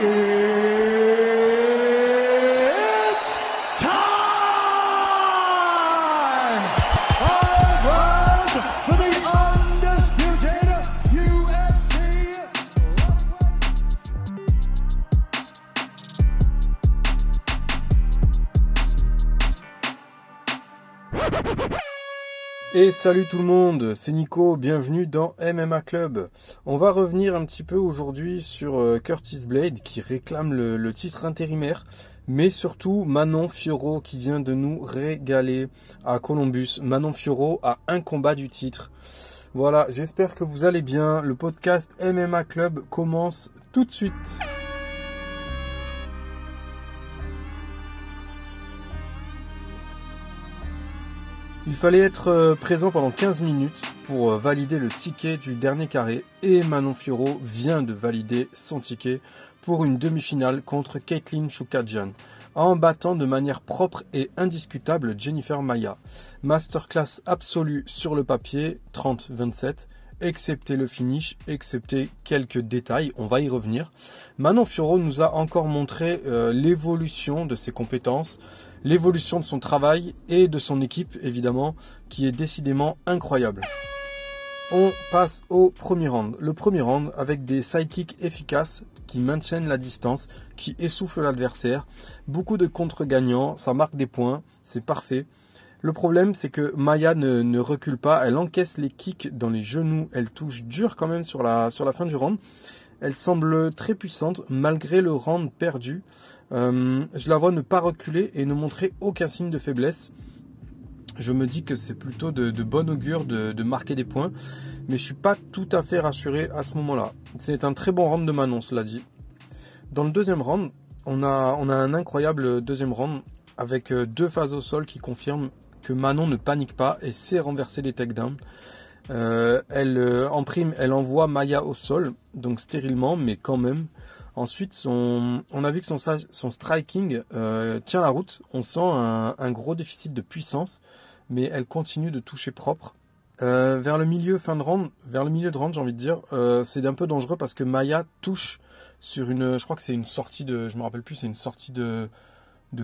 Hey! Salut tout le monde, c'est Nico, bienvenue dans MMA Club. On va revenir un petit peu aujourd'hui sur euh, Curtis Blade qui réclame le, titre intérimaire, mais surtout Manon Fioro qui vient de nous régaler à Columbus. Manon Fioro a un combat du titre. Voilà, j'espère que vous allez bien. Le podcast MMA Club commence tout de suite. Il fallait être euh, présent pendant 15 minutes pour euh, valider le ticket du dernier carré et Manon Fioro vient de valider son ticket pour une demi-finale contre Caitlin Chukadjian en battant de manière propre et indiscutable Jennifer Maya. Masterclass absolue sur le papier 30-27 excepté le finish, excepté quelques détails, on va y revenir. Manon Fioro nous a encore montré euh, l'évolution de ses compétences, l'évolution de son travail et de son équipe évidemment, qui est décidément incroyable. On passe au premier round. Le premier round avec des sidekicks efficaces qui maintiennent la distance, qui essoufflent l'adversaire. Beaucoup de contre-gagnants, ça marque des points, c'est parfait. Le problème, c'est que Maya ne, recule pas, elle encaisse les kicks dans les genoux, elle touche dur quand même sur la, sur la fin du round. Elle semble très puissante malgré le round perdu. Euh, je la vois ne pas reculer et ne montrer aucun signe de faiblesse. Je me dis que c'est plutôt de, bon augure de, marquer des points, mais je suis pas tout à fait rassuré à ce moment-là. C'est un très bon round de Manon, cela dit. Dans le deuxième round, on a, on a un incroyable deuxième round avec euh, deux phases au sol qui confirment que Manon ne panique pas et sait renverser les takedowns. Euh, elle, euh, en prime, elle envoie Maya au sol, donc stérilement, mais quand même. Ensuite, on a vu que son, striking euh, tient la route. On sent un, gros déficit de puissance, mais elle continue de toucher propre. Euh, vers le milieu, fin de round, vers le milieu de round, j'ai envie de dire, euh, c'est un peu dangereux parce que Maya touche sur une, je crois que c'est une sortie de, je me rappelle plus, c'est une sortie de,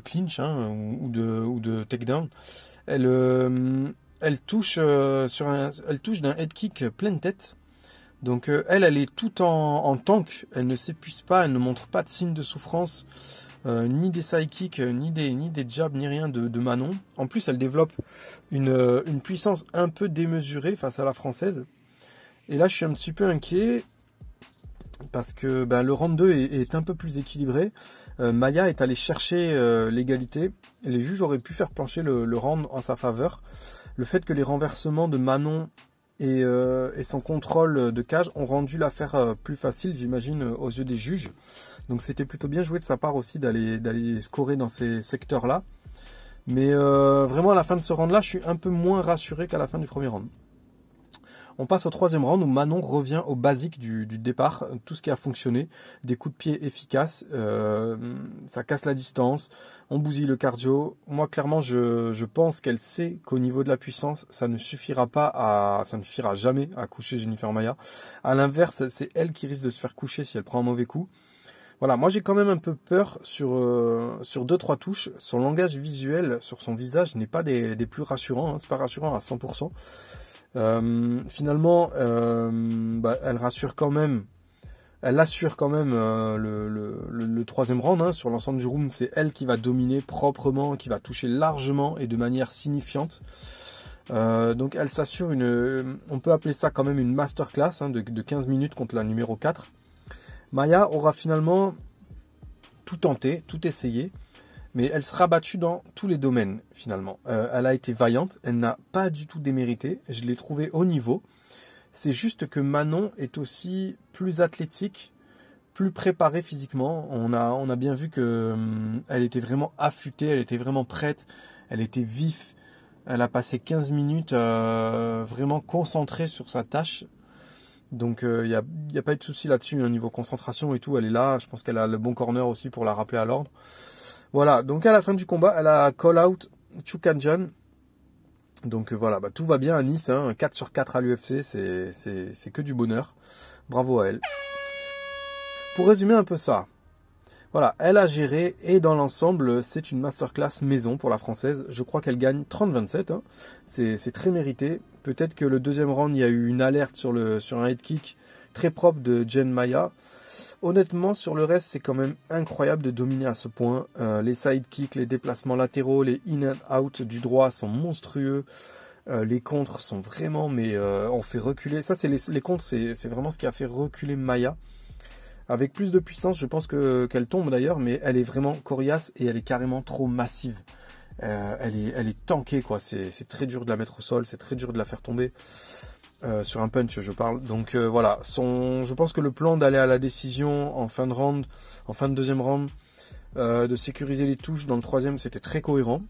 clinch hein, ou, de, takedown. Elle, elle touche sur un, elle touche d'un head kick pleine tête. Donc euh, elle, elle est tout en, en tank. Elle ne s'épuise pas, elle ne montre pas de signe de souffrance, euh, ni des side kicks, ni des ni des jabs, ni rien de, Manon. En plus, elle développe une, une puissance un peu démesurée face à la française. Et là, je suis un petit peu inquiet parce que ben, le round 2 est, un peu plus équilibré. Euh, Maya est allée chercher euh, l'égalité. Les juges auraient pu faire plancher le, le, round en sa faveur. Le fait que les renversements de Manon et, euh, son contrôle de cage ont rendu l'affaire euh, plus facile, j'imagine, aux yeux des juges. Donc c'était plutôt bien joué de sa part aussi d'aller d'aller scorer dans ces secteurs-là. Mais euh, vraiment à la fin de ce round-là, je suis un peu moins rassuré qu'à la fin du premier round. On passe au troisième round où Manon revient au basique du, départ, tout ce qui a fonctionné, des coups de pied efficaces, euh, ça casse la distance, on bousille le cardio. Moi clairement je, pense qu'elle sait qu'au niveau de la puissance, ça ne suffira pas à, ça ne suffira jamais à coucher Jennifer Maya. À l'inverse, c'est elle qui risque de se faire coucher si elle prend un mauvais coup. Voilà, moi j'ai quand même un peu peur sur euh, sur deux trois touches. Son langage visuel sur son visage n'est pas des, des plus rassurants. Hein. C'est pas rassurant à 100%. Euh, finalement, euh, bah, elle rassure quand même, elle assure quand même euh, le, troisième round hein, sur l'ensemble du room. C'est elle qui va dominer proprement, qui va toucher largement et de manière signifiante. Donc elle s'assure une, on peut appeler ça quand même une masterclass hein, de, de 15 minutes contre la numéro 4. Maya aura finalement tout tenté, tout essayé mais elle sera battue dans tous les domaines finalement. Euh, elle a été vaillante, elle n'a pas du tout démérité, je l'ai trouvée au niveau. C'est juste que Manon est aussi plus athlétique, plus préparée physiquement. On a, on a bien vu que hum, était vraiment affûtée, elle était vraiment prête, elle était vif. Elle a passé 15 minutes euh, vraiment concentrée sur sa tâche. Donc il euh, n'y a, y a, pas de souci là-dessus, au hein, niveau concentration et tout, elle est là. Je pense qu'elle a le bon corner aussi pour la rappeler à l'ordre. Voilà, donc à la fin du combat, elle a call out Chukanjan. Donc euh, voilà, bah, tout va bien à Nice, hein, 4 sur 4 à l'UFC, c'est que du bonheur. Bravo à elle. Pour résumer un peu ça, Voilà, elle a géré et dans l'ensemble, c'est une masterclass maison pour la française. Je crois qu'elle gagne 30-27. Hein. C'est très mérité. Peut-être que le deuxième round, il y a eu une alerte sur, sur un head kick très propre de Jen Maya. Honnêtement, sur le reste, c'est quand même incroyable de dominer à ce point. Euh, les side kicks, les déplacements latéraux, les in and out du droit sont monstrueux. Euh, les contres sont vraiment, mais euh, on fait reculer. Ça, c'est les, contres, c'est vraiment ce qui a fait reculer Maya. Avec plus de puissance, je pense que qu'elle tombe d'ailleurs, mais elle est vraiment coriace et elle est carrément trop massive. Elle est, elle est tankée quoi. C'est très dur de la mettre au sol, c'est très dur de la faire tomber. Sur un punch, je parle. Donc voilà, son, je pense que le plan d'aller à la décision en fin de round, en fin de deuxième round, de sécuriser les touches dans le troisième, c'était très cohérent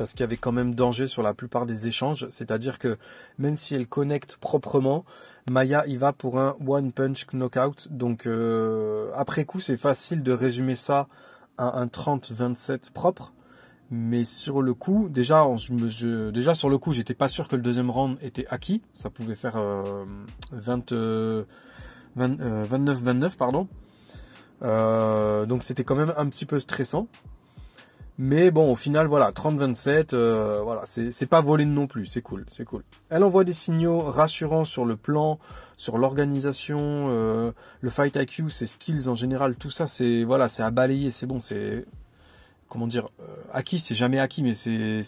parce qu'il y avait quand même danger sur la plupart des échanges. C'est-à-dire que même si elle connecte proprement, Maya y va pour un one punch knockout. Donc euh, après coup, c'est facile de résumer ça à un 30-27 propre. Mais sur le coup, déjà, je, déjà sur le coup, j'étais pas sûr que le deuxième round était acquis. Ça pouvait faire 20, 29-29, pardon. Euh, donc c'était quand même un petit peu stressant. Mais bon, au final, voilà, 30-27, euh, voilà, c'est pas volé non plus, c'est cool, c'est cool. Elle envoie des signaux rassurants sur le plan, sur l'organisation, euh, le fight IQ, ses skills en général, tout ça, c'est voilà, c'est à balayer, c'est bon, c'est comment dire, euh, acquis, c'est jamais acquis, mais c'est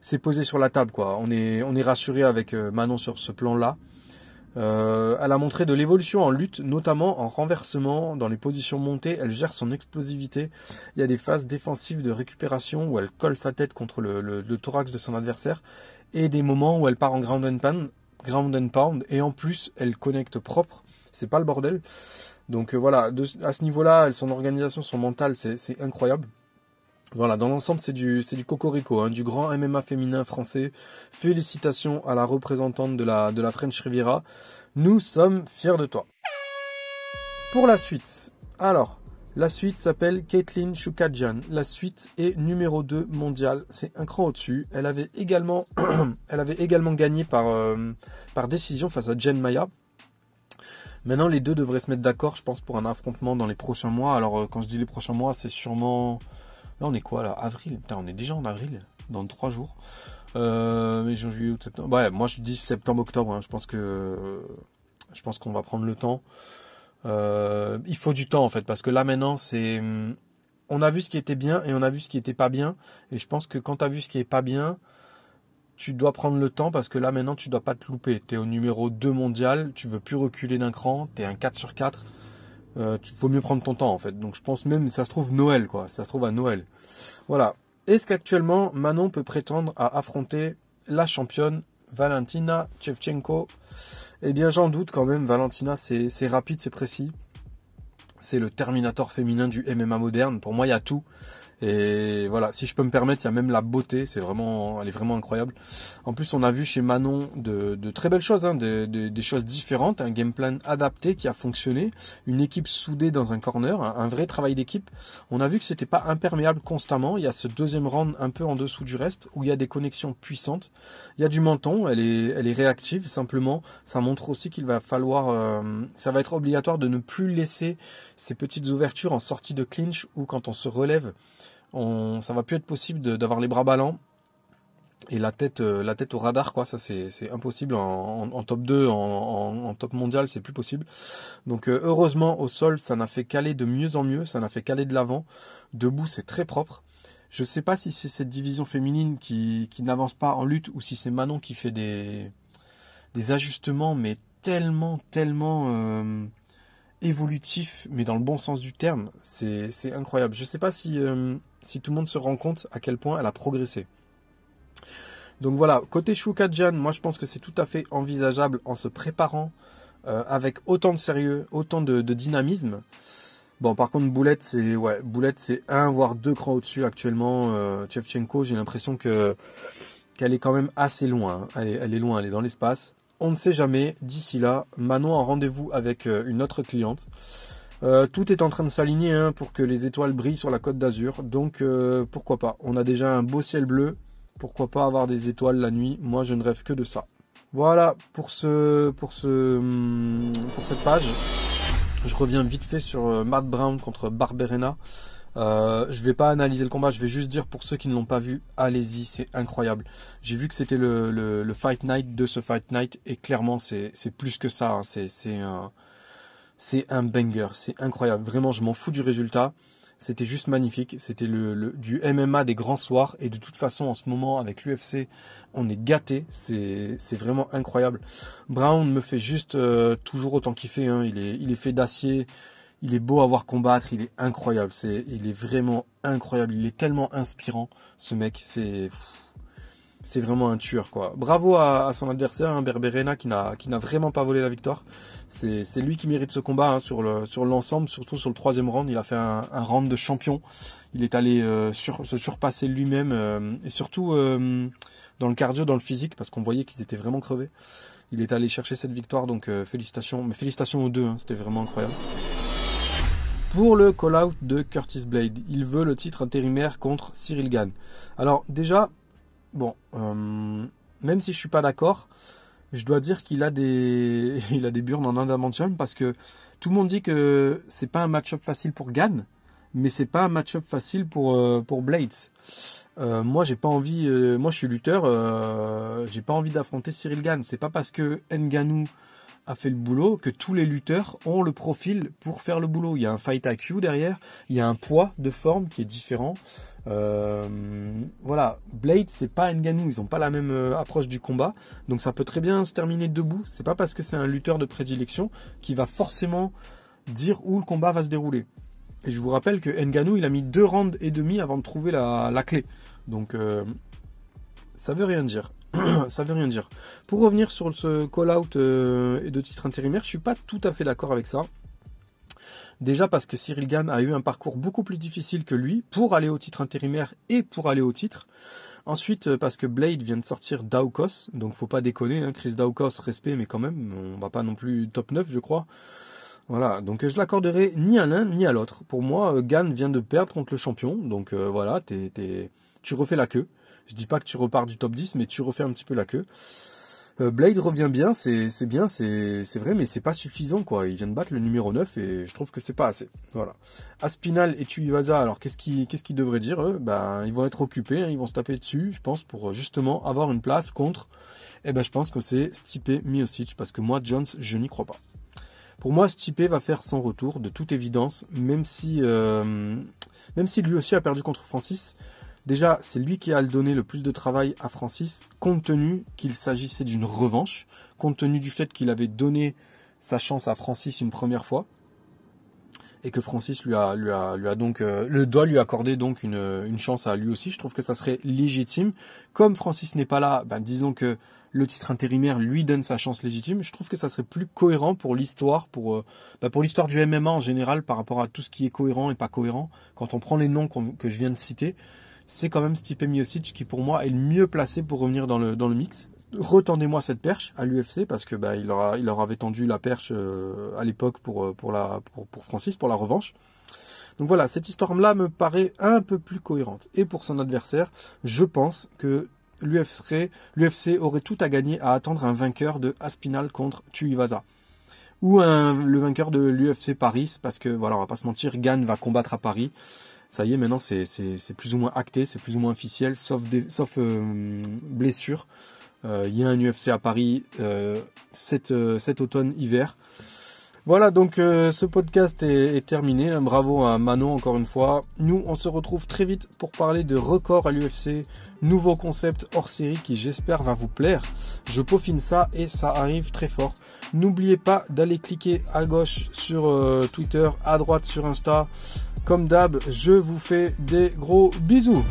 c'est posé sur la table, quoi. On est on rassuré avec Manon sur ce plan-là. Euh, elle a montré de l'évolution en lutte, notamment en renversement, dans les positions montées. Elle gère son explosivité. Il y a des phases défensives de récupération où elle colle sa tête contre le, thorax de son adversaire et des moments où elle part en ground and ground and pound et en plus elle connecte propre. C'est pas le bordel. Donc euh, voilà, à ce niveau-là, son organisation, son mental, c'est incroyable. Voilà, dans l'ensemble, c'est du, du cocorico, hein, du grand MMA féminin français. Félicitations à la représentante de la, French Riviera. Nous sommes fiers de toi. Pour la suite, alors, la suite s'appelle Caitlin Chukadjian. La suite est numéro 2 mondiale. C'est un cran au-dessus. Elle avait également, elle avait également gagné par, euh, par décision face à Jen Maya. Maintenant, les deux devraient se mettre d'accord, je pense, pour un affrontement dans les prochains mois. Alors, euh, quand je dis les prochains mois, c'est sûrement Là, on est quoi là Avril? Putain, on est déjà en avril, dans trois jours. Euh, mais juillet, août, septembre. Ouais, moi je dis septembre, octobre. Hein. Je pense que je pense qu'on va prendre le temps. Euh, il faut du temps en fait, parce que là maintenant c'est, on a vu ce qui était bien et on a vu ce qui était pas bien. Et je pense que quand tu as vu ce qui est pas bien, tu dois prendre le temps parce que là maintenant tu dois pas te louper. Tu es au numéro 2 mondial, tu veux plus reculer d'un cran, tu es un 4 sur 4 il euh, faut mieux prendre ton temps en fait. Donc je pense même, ça se trouve Noël quoi, ça se trouve à Noël. Voilà. Est-ce qu'actuellement Manon peut prétendre à affronter la championne Valentina Shevchenko? Eh bien j'en doute quand même, Valentina c'est rapide, c'est précis. C'est le Terminator féminin du MMA moderne. Pour moi il y a tout. Et voilà, si je peux me permettre, il y a même la beauté, c'est vraiment, elle est vraiment incroyable. En plus, on a vu chez Manon de, très belles choses, hein, des choses différentes, un game plan adapté qui a fonctionné, une équipe soudée dans un corner, un, vrai travail d'équipe. On a vu que c'était pas imperméable constamment. Il y a ce deuxième round un peu en dessous du reste où il y a des connexions puissantes. Il y a du menton, elle est, elle est réactive simplement. Ça montre aussi qu'il va falloir, euh, ça va être obligatoire de ne plus laisser ces petites ouvertures en sortie de clinch ou quand on se relève ça va plus être possible d'avoir les bras ballants et la tête, euh, au radar, quoi. Ça, c'est impossible en, top 2, en, top mondial, c'est plus possible. Donc, euh, heureusement, au sol, ça n'a fait caler de mieux en mieux, ça n'a fait caler de l'avant. Debout, c'est très propre. Je sais pas si c'est cette division féminine qui, n'avance pas en lutte ou si c'est Manon qui fait des, ajustements, mais tellement, tellement euh, évolutif, mais dans le bon sens du terme. C'est incroyable. Je ne sais pas si, euh, si tout le monde se rend compte à quel point elle a progressé. Donc voilà, côté Shukadjan, moi je pense que c'est tout à fait envisageable en se préparant euh, avec autant de sérieux, autant de, dynamisme. Bon, par contre, Boulette, c'est un voire deux crans au-dessus actuellement. Euh, j'ai l'impression que qu'elle est quand même assez loin. Hein. Elle, est, elle est loin, elle est dans l'espace. On ne sait jamais. D'ici là, Manon a rendez-vous avec euh, une autre cliente. Euh, tout est en train de s'aligner hein, pour que les étoiles brillent sur la côte d'Azur. Donc euh, pourquoi pas. On a déjà un beau ciel bleu. Pourquoi pas avoir des étoiles la nuit Moi je ne rêve que de ça. Voilà pour ce pour ce pour cette page. Je reviens vite fait sur euh, Matt Brown contre Barberena. Je vais pas analyser le combat, je vais juste dire pour ceux qui ne l'ont pas vu, allez-y, c'est incroyable. J'ai vu que c'était le, le, Fight Night de ce Fight Night et clairement c'est plus que ça. Hein. C'est un c'est un banger, c'est incroyable. Vraiment, je m'en fous du résultat. C'était juste magnifique. C'était le, du MMA des grands soirs. Et de toute façon, en ce moment, avec l'UFC, on est gâté. C'est, vraiment incroyable. Brown me fait juste euh, toujours autant kiffer. Hein. Il, est, il est fait d'acier. Il est beau à voir combattre. Il est incroyable. C'est, il est vraiment incroyable. Il est tellement inspirant, ce mec. C'est, c'est vraiment un tueur, quoi. Bravo à, son adversaire, hein, Berberena, qui n'a, qui n'a vraiment pas volé la victoire c'est lui qui mérite ce combat hein, sur le sur l'ensemble, surtout sur le troisième round. Il a fait un, un round de champion. Il est allé euh, se surpasser lui-même euh, et surtout euh, dans le cardio, dans le physique, parce qu'on voyait qu'ils étaient vraiment crevés. Il est allé chercher cette victoire, donc félicitations. Mais félicitations aux deux, hein, c'était vraiment incroyable. Pour le call-out de Curtis Blade, il veut le titre intérimaire contre Cyril Gann. Alors déjà, bon, même si je suis pas d'accord, je dois dire qu'il a des, il a des burnes en adamantium parce que tout le monde dit que c'est pas un match-up facile pour Gann, mais c'est pas un match-up facile pour, euh, Blades. Euh, moi, j'ai pas envie, euh, moi je suis lutteur, j'ai pas envie d'affronter Cyril Gann. C'est pas parce que Nganou a fait le boulot que tous les lutteurs ont le profil pour faire le boulot. Il y a un fight IQ derrière, il y a un poids de forme qui est différent. Euh, voilà, Blade c'est pas Nganou, ils ont pas la même euh, approche du combat, donc ça peut très bien se terminer debout. C'est pas parce que c'est un lutteur de prédilection qui va forcément dire où le combat va se dérouler. Et je vous rappelle que Nganou il a mis deux rounds et demi avant de trouver la, clé, donc euh, ça veut rien dire. ça veut rien dire. Pour revenir sur ce call-out et de titre intérimaire, je suis pas tout à fait d'accord avec ça. Déjà parce que Cyril Gann a eu un parcours beaucoup plus difficile que lui pour aller au titre intérimaire et pour aller au titre. Ensuite, euh, parce que Blade vient de sortir Daukos, donc faut pas déconner, hein, Chris Daukos, respect, mais quand même, on va pas non plus top 9, je crois. Voilà, donc je l'accorderai ni à l'un ni à l'autre. Pour moi, euh, Gann vient de perdre contre le champion, donc euh, voilà, tu refais la queue. Je dis pas que tu repars du top 10, mais tu refais un petit peu la queue. Euh, Blade revient bien, c'est bien, c'est vrai, mais c'est pas suffisant quoi. Il vient de battre le numéro 9 et je trouve que c'est pas assez. Voilà. Aspinal et Tuivasa, alors qu'est-ce qu'ils devraient dire eux? Ben ils vont être occupés, hein, ils vont se taper dessus, je pense, pour justement avoir une place contre. Eh ben je pense que c'est Stipe Miocic parce que moi Jones, je n'y crois pas. Pour moi, Stipe va faire son retour de toute évidence, même si euh, même si lui aussi a perdu contre Francis. Déjà, c'est lui qui a donné le plus de travail à Francis, compte tenu qu'il s'agissait d'une revanche, compte tenu du fait qu'il avait donné sa chance à Francis une première fois, et que Francis lui a, donc euh, le doit lui accorder donc une, une, chance à lui aussi. Je trouve que ça serait légitime. Comme Francis n'est pas là, ben, disons que le titre intérimaire lui donne sa chance légitime. Je trouve que ça serait plus cohérent pour l'histoire, pour euh, ben, pour l'histoire du MMA en général par rapport à tout ce qui est cohérent et pas cohérent. Quand on prend les noms que je viens de citer, c'est quand même Stipe Miocic qui pour moi est le mieux placé pour revenir dans le, dans le mix. Retendez-moi cette perche à l'UFC parce que bah, il, aura, il leur avait tendu la perche euh, à l'époque pour, euh, pour, pour, pour Francis, pour la revanche. Donc voilà, cette histoire-là me paraît un peu plus cohérente. Et pour son adversaire, je pense que l'UFC, l'UFC aurait tout à gagner à attendre un vainqueur de Aspinal contre Tuivasa. Ou un, le vainqueur de l'UFC Paris, parce que voilà, on va pas se mentir, Gann va combattre à Paris ça y est, maintenant c'est plus ou moins acté, c'est plus ou moins officiel, sauf, sauf euh, blessure. Euh, il y a un UFC à Paris euh, cet, automne-hiver. Voilà, donc ce podcast est, terminé. Bravo à Manon encore une fois. Nous, on se retrouve très vite pour parler de record à l'UFC, nouveau concept hors série qui j'espère va vous plaire. Je peaufine ça et ça arrive très fort. N'oubliez pas d'aller cliquer à gauche sur Twitter, à droite sur Insta. Comme d'hab, je vous fais des gros bisous.